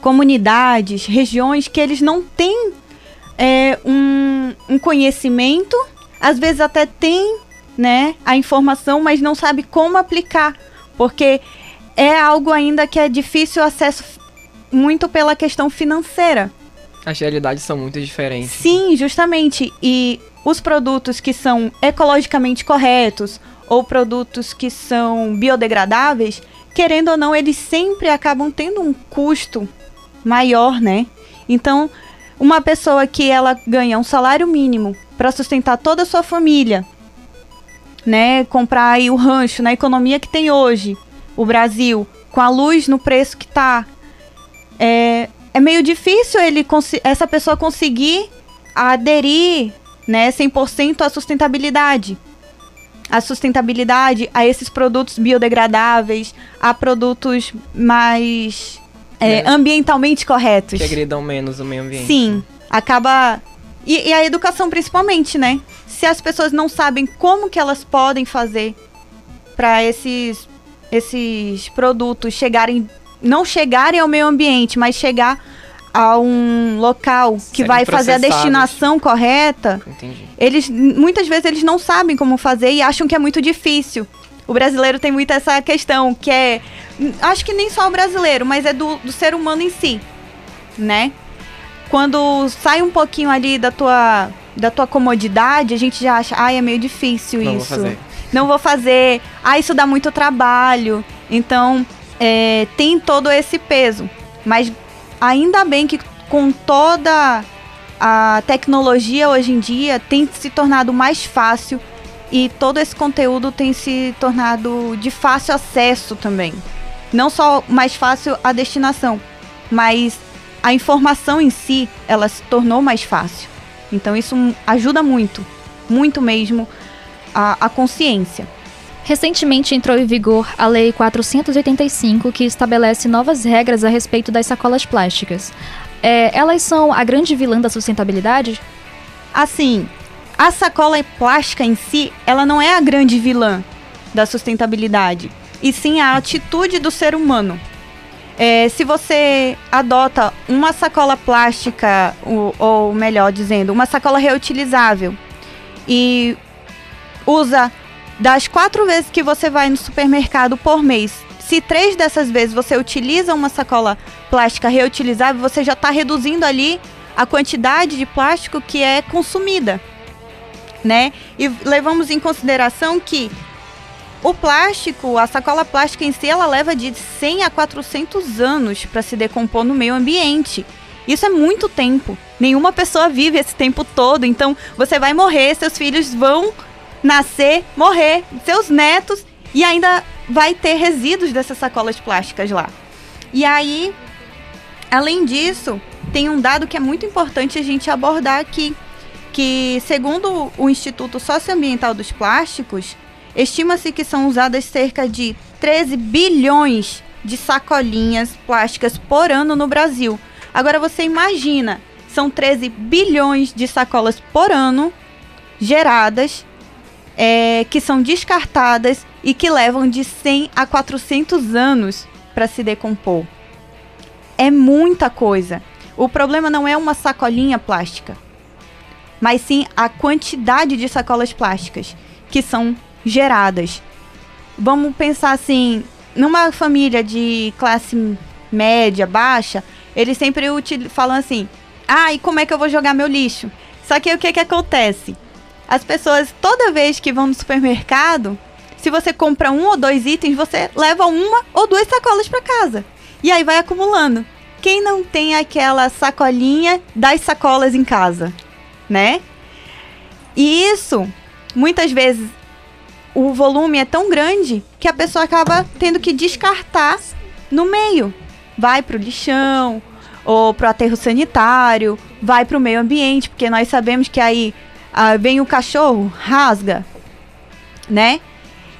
comunidades, regiões que eles não têm é, um, um conhecimento, às vezes até tem né, a informação, mas não sabe como aplicar, porque é algo ainda que é difícil acesso muito pela questão financeira. As realidades são muito diferentes. Sim, justamente. E os produtos que são ecologicamente corretos ou produtos que são biodegradáveis, querendo ou não, eles sempre acabam tendo um custo maior, né? Então, uma pessoa que ela ganha um salário mínimo para sustentar toda a sua família, né, comprar aí o rancho na economia que tem hoje, o Brasil, com a luz no preço que tá, é, é meio difícil ele essa pessoa conseguir aderir, né, 100% à sustentabilidade. A sustentabilidade a esses produtos biodegradáveis, a produtos mais é, ambientalmente corretos. Que agridam menos o meio ambiente. Sim, acaba. E, e, a educação principalmente, né? Se as pessoas não sabem como que elas podem fazer para esses, esses produtos chegarem. Não chegarem ao meio ambiente, mas chegar a um local que vai fazer a destinação correta. Entendi. Eles muitas vezes eles não sabem como fazer e acham que é muito difícil. O brasileiro tem muito essa questão que é acho que nem só o brasileiro, mas é do, do ser humano em si, né? Quando sai um pouquinho ali da tua, da tua comodidade, a gente já acha, ai, é meio difícil Não isso. Vou fazer. Não vou fazer. Ah, isso dá muito trabalho. Então, é, tem todo esse peso. Mas ainda bem que com toda a tecnologia hoje em dia tem se tornado mais fácil e todo esse conteúdo tem se tornado de fácil acesso também não só mais fácil a destinação, mas a informação em si, ela se tornou mais fácil. Então isso ajuda muito, muito mesmo a, a consciência. Recentemente entrou em vigor a Lei 485, que estabelece novas regras a respeito das sacolas plásticas. É, elas são a grande vilã da sustentabilidade? Assim, a sacola plástica em si, ela não é a grande vilã da sustentabilidade e sim a atitude do ser humano. É, se você adota uma sacola plástica, ou, ou melhor dizendo, uma sacola reutilizável, e usa das quatro vezes que você vai no supermercado por mês, se três dessas vezes você utiliza uma sacola plástica reutilizável, você já está reduzindo ali a quantidade de plástico que é consumida, né? E levamos em consideração que o plástico, a sacola plástica em si, ela leva de 100 a 400 anos para se decompor no meio ambiente. Isso é muito tempo. Nenhuma pessoa vive esse tempo todo. Então, você vai morrer, seus filhos vão nascer, morrer, seus netos e ainda vai ter resíduos dessas sacolas plásticas lá. E aí, além disso, tem um dado que é muito importante a gente abordar aqui, que segundo o Instituto Socioambiental dos Plásticos, estima-se que são usadas cerca de 13 bilhões de sacolinhas plásticas por ano no Brasil. Agora você imagina, são 13 bilhões de sacolas por ano geradas, é, que são descartadas e que levam de 100 a 400 anos para se decompor. É muita coisa. O problema não é uma sacolinha plástica, mas sim a quantidade de sacolas plásticas que são geradas. Vamos pensar assim, numa família de classe média, baixa, eles sempre falam assim: "Ah, e como é que eu vou jogar meu lixo?" Só que o que que acontece? As pessoas toda vez que vão no supermercado, se você compra um ou dois itens, você leva uma ou duas sacolas para casa. E aí vai acumulando. Quem não tem aquela sacolinha das sacolas em casa, né? E isso, muitas vezes, o volume é tão grande que a pessoa acaba tendo que descartar no meio. Vai pro lixão, ou pro aterro sanitário, vai pro meio ambiente, porque nós sabemos que aí ah, vem o cachorro, rasga, né?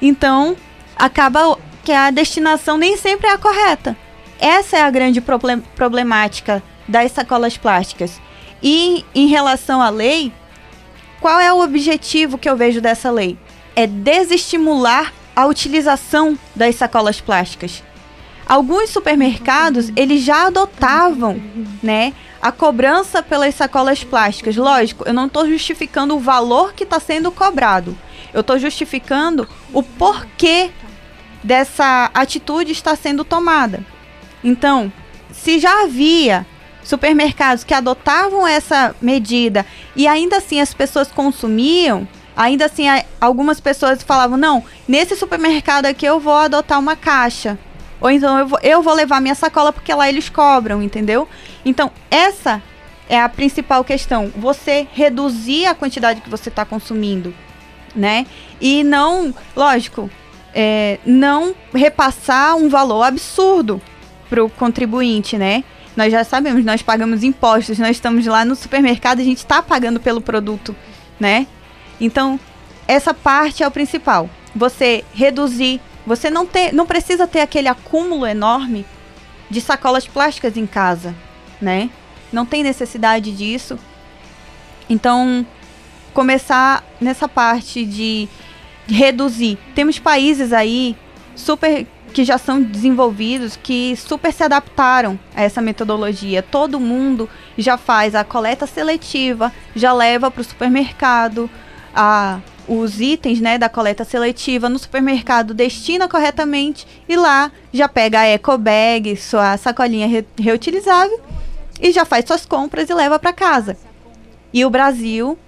Então, acaba que a destinação nem sempre é a correta. Essa é a grande problem problemática das sacolas plásticas. E em relação à lei, qual é o objetivo que eu vejo dessa lei? É desestimular a utilização das sacolas plásticas. Alguns supermercados, eles já adotavam, né, a cobrança pelas sacolas plásticas. Lógico, eu não estou justificando o valor que está sendo cobrado. Eu estou justificando o porquê dessa atitude está sendo tomada. Então, se já havia supermercados que adotavam essa medida e ainda assim as pessoas consumiam, ainda assim algumas pessoas falavam: não, nesse supermercado aqui eu vou adotar uma caixa. Ou então eu vou, eu vou levar minha sacola porque lá eles cobram, entendeu? Então, essa é a principal questão. Você reduzir a quantidade que você está consumindo, né? E não, lógico, é, não repassar um valor absurdo para o contribuinte, né? Nós já sabemos, nós pagamos impostos, nós estamos lá no supermercado, a gente está pagando pelo produto, né? Então, essa parte é o principal. Você reduzir, você não ter, não precisa ter aquele acúmulo enorme de sacolas plásticas em casa, né? Não tem necessidade disso. Então, começar nessa parte de reduzir. Temos países aí super que já são desenvolvidos, que super se adaptaram a essa metodologia. Todo mundo já faz a coleta seletiva, já leva para o supermercado a, os itens né, da coleta seletiva no supermercado, destina corretamente e lá já pega a eco bag, sua sacolinha re reutilizável e já faz suas compras e leva para casa. E o Brasil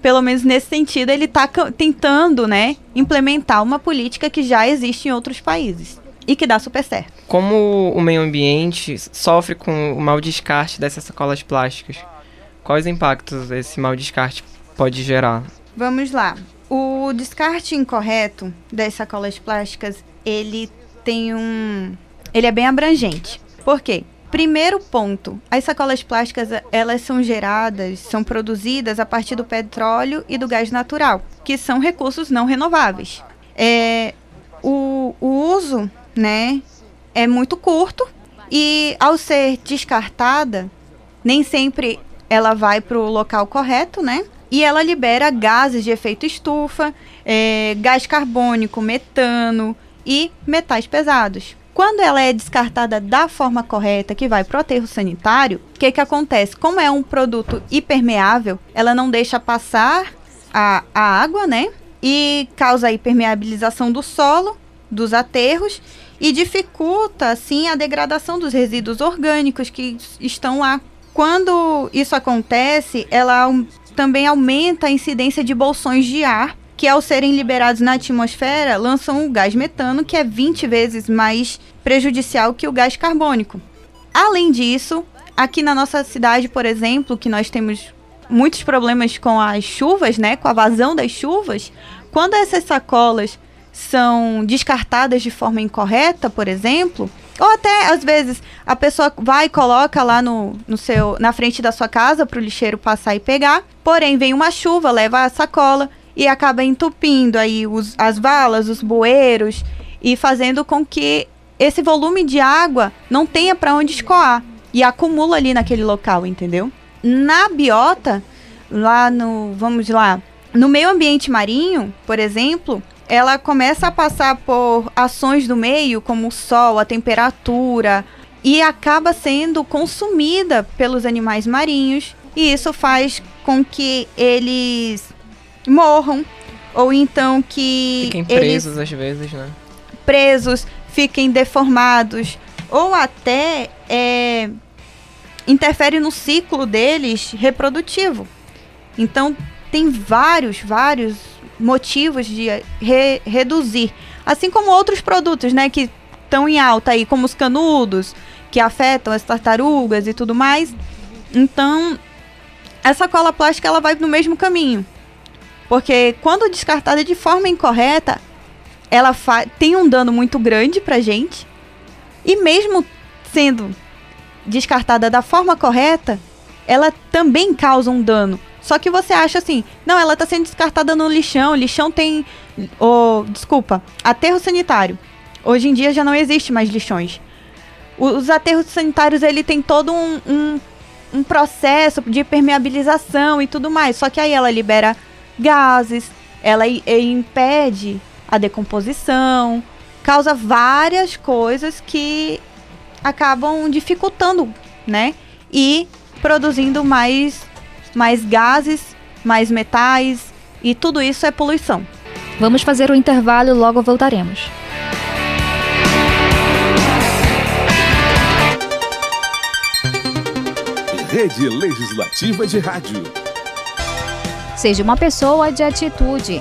pelo menos nesse sentido, ele está tentando, né, implementar uma política que já existe em outros países e que dá super certo. Como o meio ambiente sofre com o mau descarte dessas sacolas plásticas? Quais impactos esse mau descarte pode gerar? Vamos lá. O descarte incorreto das sacolas plásticas, ele tem um ele é bem abrangente. Por quê? Primeiro ponto, as sacolas plásticas elas são geradas, são produzidas a partir do petróleo e do gás natural, que são recursos não renováveis. É, o, o uso, né, é muito curto e ao ser descartada, nem sempre ela vai para o local correto, né? E ela libera gases de efeito estufa, é, gás carbônico, metano e metais pesados. Quando ela é descartada da forma correta, que vai para o aterro sanitário, o que, que acontece? Como é um produto hipermeável, ela não deixa passar a, a água, né? E causa a hipermeabilização do solo, dos aterros, e dificulta, assim, a degradação dos resíduos orgânicos que estão lá. Quando isso acontece, ela também aumenta a incidência de bolsões de ar que ao serem liberados na atmosfera lançam o gás metano, que é 20 vezes mais prejudicial que o gás carbônico. Além disso, aqui na nossa cidade, por exemplo, que nós temos muitos problemas com as chuvas, né, com a vazão das chuvas, quando essas sacolas são descartadas de forma incorreta, por exemplo, ou até às vezes a pessoa vai e coloca lá no, no seu, na frente da sua casa para o lixeiro passar e pegar, porém vem uma chuva, leva a sacola e acaba entupindo aí os, as valas, os bueiros e fazendo com que esse volume de água não tenha para onde escoar e acumula ali naquele local, entendeu? Na biota, lá no, vamos lá, no meio ambiente marinho, por exemplo, ela começa a passar por ações do meio, como o sol, a temperatura, e acaba sendo consumida pelos animais marinhos, e isso faz com que eles morram, ou então que. Fiquem presos às vezes, né? Presos, fiquem deformados, ou até é, interfere no ciclo deles reprodutivo. Então, tem vários, vários motivos de re reduzir. Assim como outros produtos, né, que estão em alta aí, como os canudos, que afetam as tartarugas e tudo mais. Então, essa cola plástica ela vai no mesmo caminho. Porque quando descartada de forma incorreta, ela tem um dano muito grande pra gente. E mesmo sendo descartada da forma correta, ela também causa um dano. Só que você acha assim, não, ela está sendo descartada no lixão, lixão tem. Oh, desculpa, aterro sanitário. Hoje em dia já não existe mais lixões. Os aterros sanitários ele tem todo um, um, um processo de permeabilização e tudo mais. Só que aí ela libera gases, ela impede a decomposição, causa várias coisas que acabam dificultando, né? E produzindo mais mais gases, mais metais e tudo isso é poluição. Vamos fazer o um intervalo e logo voltaremos. Rede Legislativa de Rádio. Seja uma pessoa de atitude.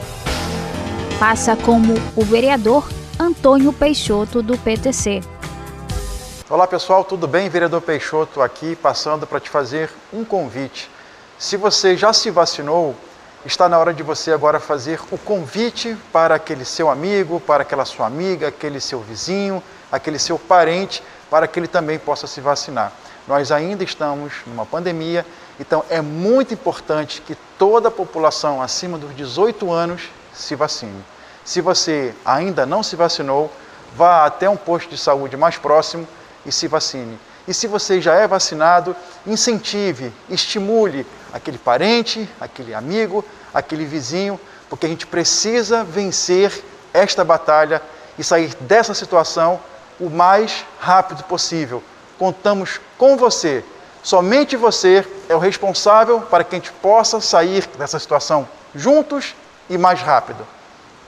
Faça como o vereador Antônio Peixoto do PTC. Olá pessoal, tudo bem? Vereador Peixoto aqui passando para te fazer um convite se você já se vacinou, está na hora de você agora fazer o convite para aquele seu amigo, para aquela sua amiga, aquele seu vizinho, aquele seu parente, para que ele também possa se vacinar. Nós ainda estamos numa pandemia, então é muito importante que toda a população acima dos 18 anos se vacine. Se você ainda não se vacinou, vá até um posto de saúde mais próximo e se vacine. E se você já é vacinado, incentive, estimule aquele parente, aquele amigo, aquele vizinho, porque a gente precisa vencer esta batalha e sair dessa situação o mais rápido possível. Contamos com você. Somente você é o responsável para que a gente possa sair dessa situação juntos e mais rápido.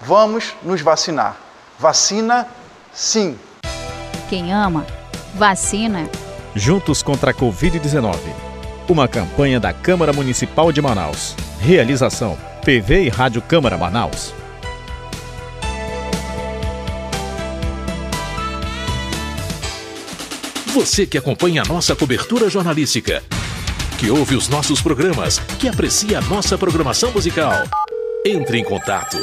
Vamos nos vacinar. Vacina, sim. Quem ama, vacina. Juntos contra a Covid-19. Uma campanha da Câmara Municipal de Manaus. Realização: PV e Rádio Câmara Manaus. Você que acompanha a nossa cobertura jornalística, que ouve os nossos programas, que aprecia a nossa programação musical. Entre em contato.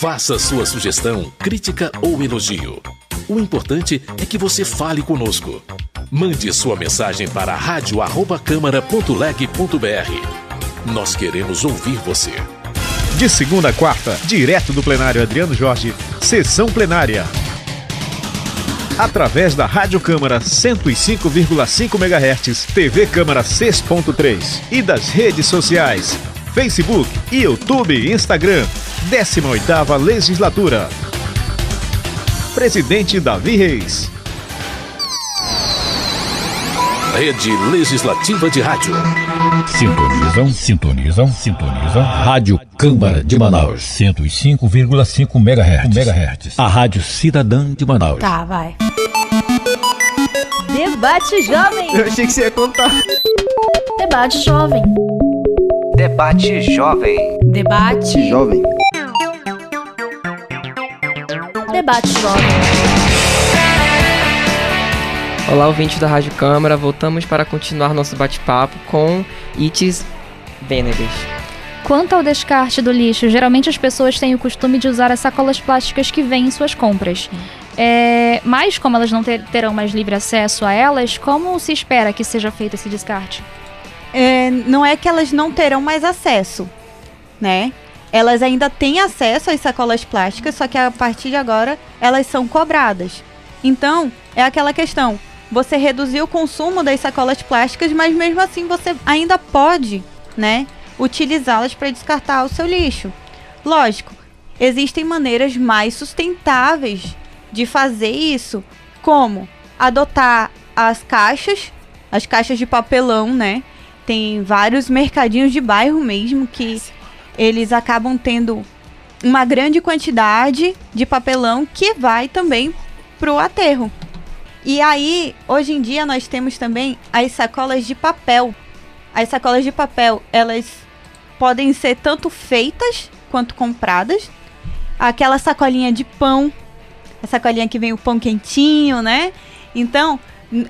Faça sua sugestão, crítica ou elogio. O importante é que você fale conosco. Mande sua mensagem para radio@câmara.leg.br. Nós queremos ouvir você. De segunda a quarta, direto do plenário Adriano Jorge, sessão plenária. Através da Rádio Câmara 105,5 MHz, TV Câmara 6.3 e das redes sociais Facebook, YouTube e Instagram. 18ª Legislatura. Presidente Davi Reis. Rede Legislativa de Rádio. Sintonizam, sintonizam, sintonizam. Rádio Câmara de Manaus. 105,5 MHz. MHz. A Rádio Cidadã de Manaus. Tá, vai. Debate Jovem. Eu achei que você ia contar. Debate Jovem. Debate Jovem. Debate Jovem. Debate Jovem. Olá, ouvinte da Rádio Câmara. Voltamos para continuar nosso bate-papo com Itis Venedes. Quanto ao descarte do lixo, geralmente as pessoas têm o costume de usar as sacolas plásticas que vêm em suas compras. É, mas, como elas não ter, terão mais livre acesso a elas, como se espera que seja feito esse descarte? É, não é que elas não terão mais acesso, né? Elas ainda têm acesso às sacolas plásticas, só que a partir de agora elas são cobradas. Então, é aquela questão: você reduziu o consumo das sacolas plásticas, mas mesmo assim você ainda pode, né, utilizá-las para descartar o seu lixo. Lógico, existem maneiras mais sustentáveis de fazer isso, como adotar as caixas, as caixas de papelão, né? Tem vários mercadinhos de bairro mesmo que eles acabam tendo uma grande quantidade de papelão que vai também pro aterro. E aí, hoje em dia nós temos também as sacolas de papel. As sacolas de papel, elas podem ser tanto feitas quanto compradas. Aquela sacolinha de pão, a sacolinha que vem o pão quentinho, né? Então,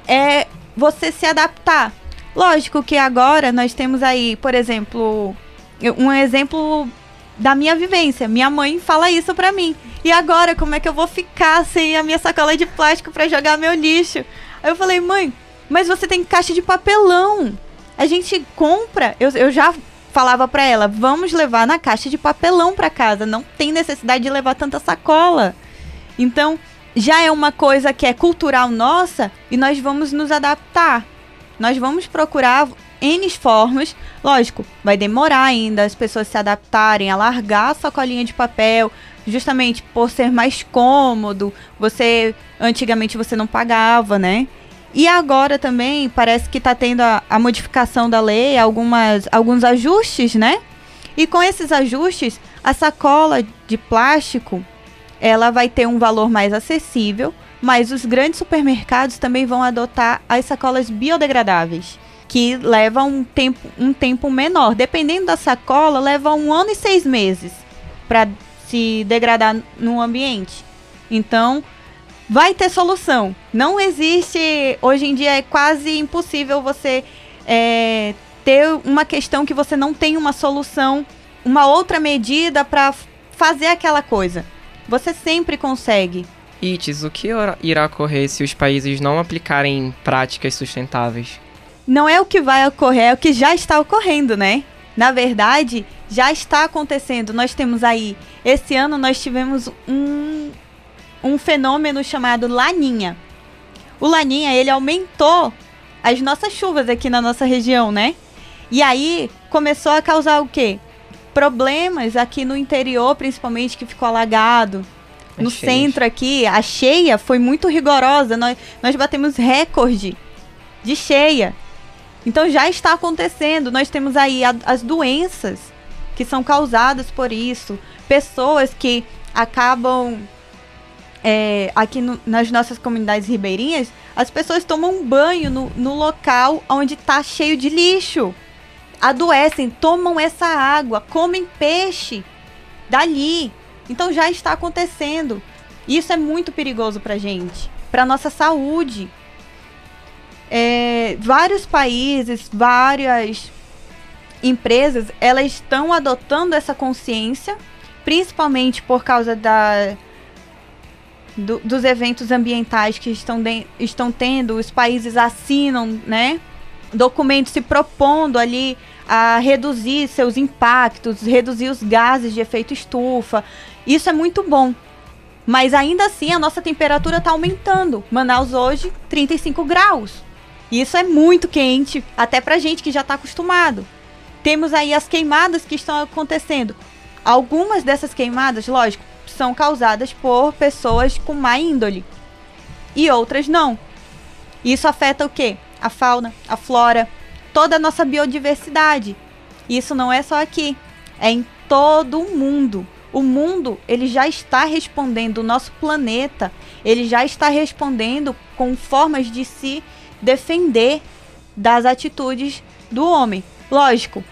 é você se adaptar. Lógico que agora nós temos aí, por exemplo, um exemplo da minha vivência. Minha mãe fala isso pra mim. E agora, como é que eu vou ficar sem a minha sacola de plástico para jogar meu lixo? Aí eu falei, mãe, mas você tem caixa de papelão. A gente compra. Eu, eu já falava pra ela, vamos levar na caixa de papelão pra casa. Não tem necessidade de levar tanta sacola. Então, já é uma coisa que é cultural nossa e nós vamos nos adaptar. Nós vamos procurar N formas. Lógico, vai demorar ainda as pessoas se adaptarem a largar a sacolinha de papel, justamente por ser mais cômodo. Você antigamente você não pagava, né? E agora também parece que está tendo a, a, modificação da lei, algumas, alguns ajustes, né? E com esses ajustes, a sacola de plástico ela vai ter um valor mais acessível, mas os grandes supermercados também vão adotar as sacolas biodegradáveis que leva um tempo, um tempo menor. Dependendo da sacola, leva um ano e seis meses para se degradar no ambiente. Então, vai ter solução. Não existe. Hoje em dia é quase impossível você é, ter uma questão que você não tem uma solução, uma outra medida para fazer aquela coisa. Você sempre consegue. Itis, o que irá ocorrer se os países não aplicarem práticas sustentáveis? Não é o que vai ocorrer, é o que já está ocorrendo, né? Na verdade, já está acontecendo. Nós temos aí, esse ano nós tivemos um, um fenômeno chamado Laninha. O Laninha, ele aumentou as nossas chuvas aqui na nossa região, né? E aí começou a causar o quê? Problemas aqui no interior, principalmente, que ficou alagado. É no cheio. centro aqui, a cheia foi muito rigorosa. Nós, nós batemos recorde de cheia. Então já está acontecendo. Nós temos aí a, as doenças que são causadas por isso, pessoas que acabam é, aqui no, nas nossas comunidades ribeirinhas, as pessoas tomam banho no, no local onde está cheio de lixo. Adoecem, tomam essa água, comem peixe dali. Então já está acontecendo. Isso é muito perigoso para gente, para nossa saúde é, vários países, várias empresas, elas estão adotando essa consciência, principalmente por causa da, do, dos eventos ambientais que estão, de, estão tendo, os países assinam, né? Documentos se propondo ali a reduzir seus impactos, reduzir os gases de efeito estufa. Isso é muito bom. Mas ainda assim a nossa temperatura está aumentando. Manaus hoje, 35 graus. Isso é muito quente, até pra gente que já está acostumado. Temos aí as queimadas que estão acontecendo. Algumas dessas queimadas, lógico, são causadas por pessoas com má índole. E outras não. Isso afeta o quê? A fauna, a flora, toda a nossa biodiversidade. Isso não é só aqui, é em todo o mundo. O mundo, ele já está respondendo, o nosso planeta, ele já está respondendo com formas de se defender das atitudes do homem. Lógico,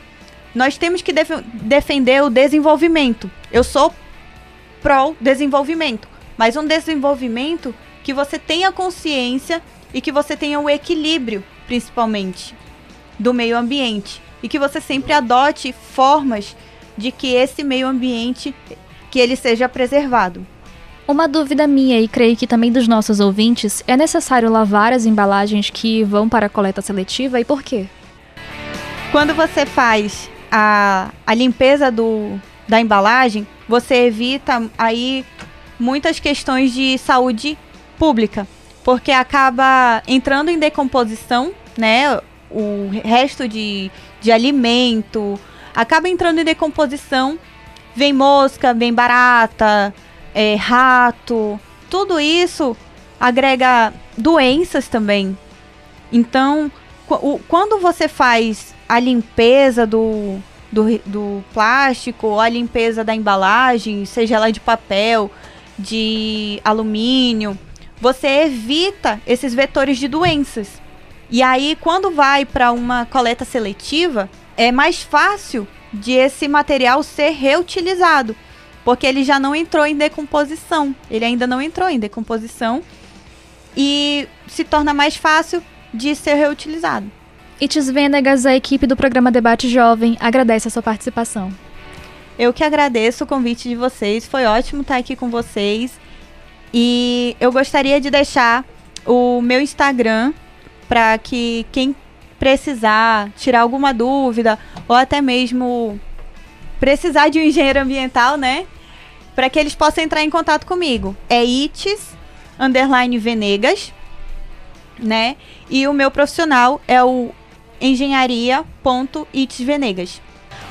nós temos que def defender o desenvolvimento. Eu sou pró-desenvolvimento, mas um desenvolvimento que você tenha consciência e que você tenha o equilíbrio, principalmente, do meio ambiente. E que você sempre adote formas de que esse meio ambiente que ele seja preservado. Uma dúvida minha e creio que também dos nossos ouvintes, é necessário lavar as embalagens que vão para a coleta seletiva e por quê? Quando você faz a, a limpeza do, da embalagem, você evita aí muitas questões de saúde pública, porque acaba entrando em decomposição, né? O resto de, de alimento acaba entrando em decomposição, vem mosca, vem barata, é, rato, tudo isso agrega doenças também. Então, quando você faz a limpeza do, do, do plástico, ou a limpeza da embalagem, seja ela de papel, de alumínio, você evita esses vetores de doenças. E aí, quando vai para uma coleta seletiva, é mais fácil de esse material ser reutilizado, porque ele já não entrou em decomposição. Ele ainda não entrou em decomposição e se torna mais fácil de ser reutilizado. Itis Venegas, a equipe do programa Debate Jovem, agradece a sua participação. Eu que agradeço o convite de vocês, foi ótimo estar aqui com vocês. E eu gostaria de deixar o meu Instagram para que quem precisar tirar alguma dúvida ou até mesmo precisar de um engenheiro ambiental, né? Para que eles possam entrar em contato comigo. É ites underline venegas, né? E o meu profissional é o engenharia.itesvenegas.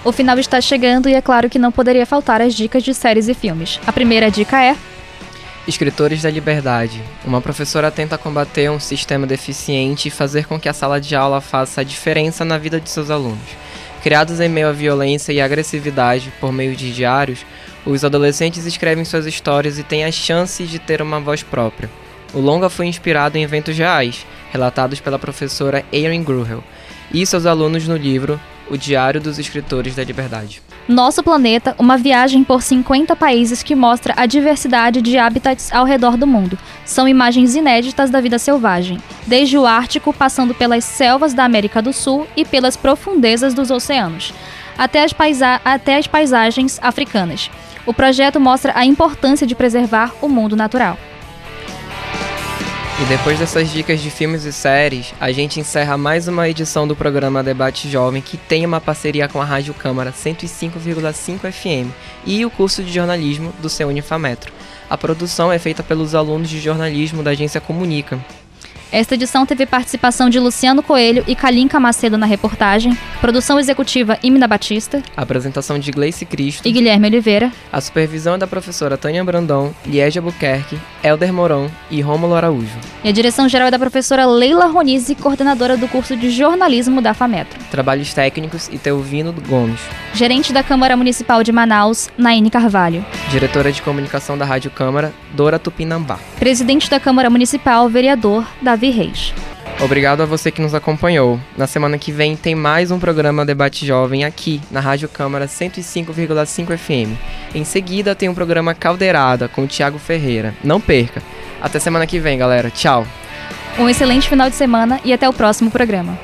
O final está chegando e é claro que não poderia faltar as dicas de séries e filmes. A primeira dica é Escritores da Liberdade. Uma professora tenta combater um sistema deficiente e fazer com que a sala de aula faça a diferença na vida de seus alunos. Criados em meio à violência e agressividade por meio de diários, os adolescentes escrevem suas histórias e têm a chance de ter uma voz própria. O longa foi inspirado em eventos reais, relatados pela professora Erin Gruhel, e seus alunos no livro O Diário dos Escritores da Liberdade. Nosso Planeta, uma viagem por 50 países que mostra a diversidade de habitats ao redor do mundo. São imagens inéditas da vida selvagem, desde o Ártico, passando pelas selvas da América do Sul e pelas profundezas dos oceanos, até as, até as paisagens africanas. O projeto mostra a importância de preservar o mundo natural. E depois dessas dicas de filmes e séries, a gente encerra mais uma edição do programa Debate Jovem, que tem uma parceria com a Rádio Câmara 105,5 FM e o curso de jornalismo do seu Unifametro. A produção é feita pelos alunos de jornalismo da agência Comunica, esta edição teve participação de Luciano Coelho e Kalinka Macedo na reportagem, produção executiva Imina Batista, apresentação de Gleice Cristo e Guilherme Oliveira, a supervisão é da professora Tânia Brandão, Liege Buquerque, Elder Moron e Rômulo Araújo. E a direção geral é da professora Leila Ronizzi, coordenadora do curso de jornalismo da FAMETRO. Trabalhos técnicos e Teuvino Gomes. Gerente da Câmara Municipal de Manaus, Naine Carvalho. Diretora de comunicação da Rádio Câmara, Dora Tupinambá. Presidente da Câmara Municipal, vereador Davi Davi Reis. Obrigado a você que nos acompanhou. Na semana que vem tem mais um programa Debate Jovem aqui na Rádio Câmara 105,5 FM. Em seguida tem um programa Caldeirada com o Thiago Ferreira. Não perca. Até semana que vem, galera. Tchau. Um excelente final de semana e até o próximo programa.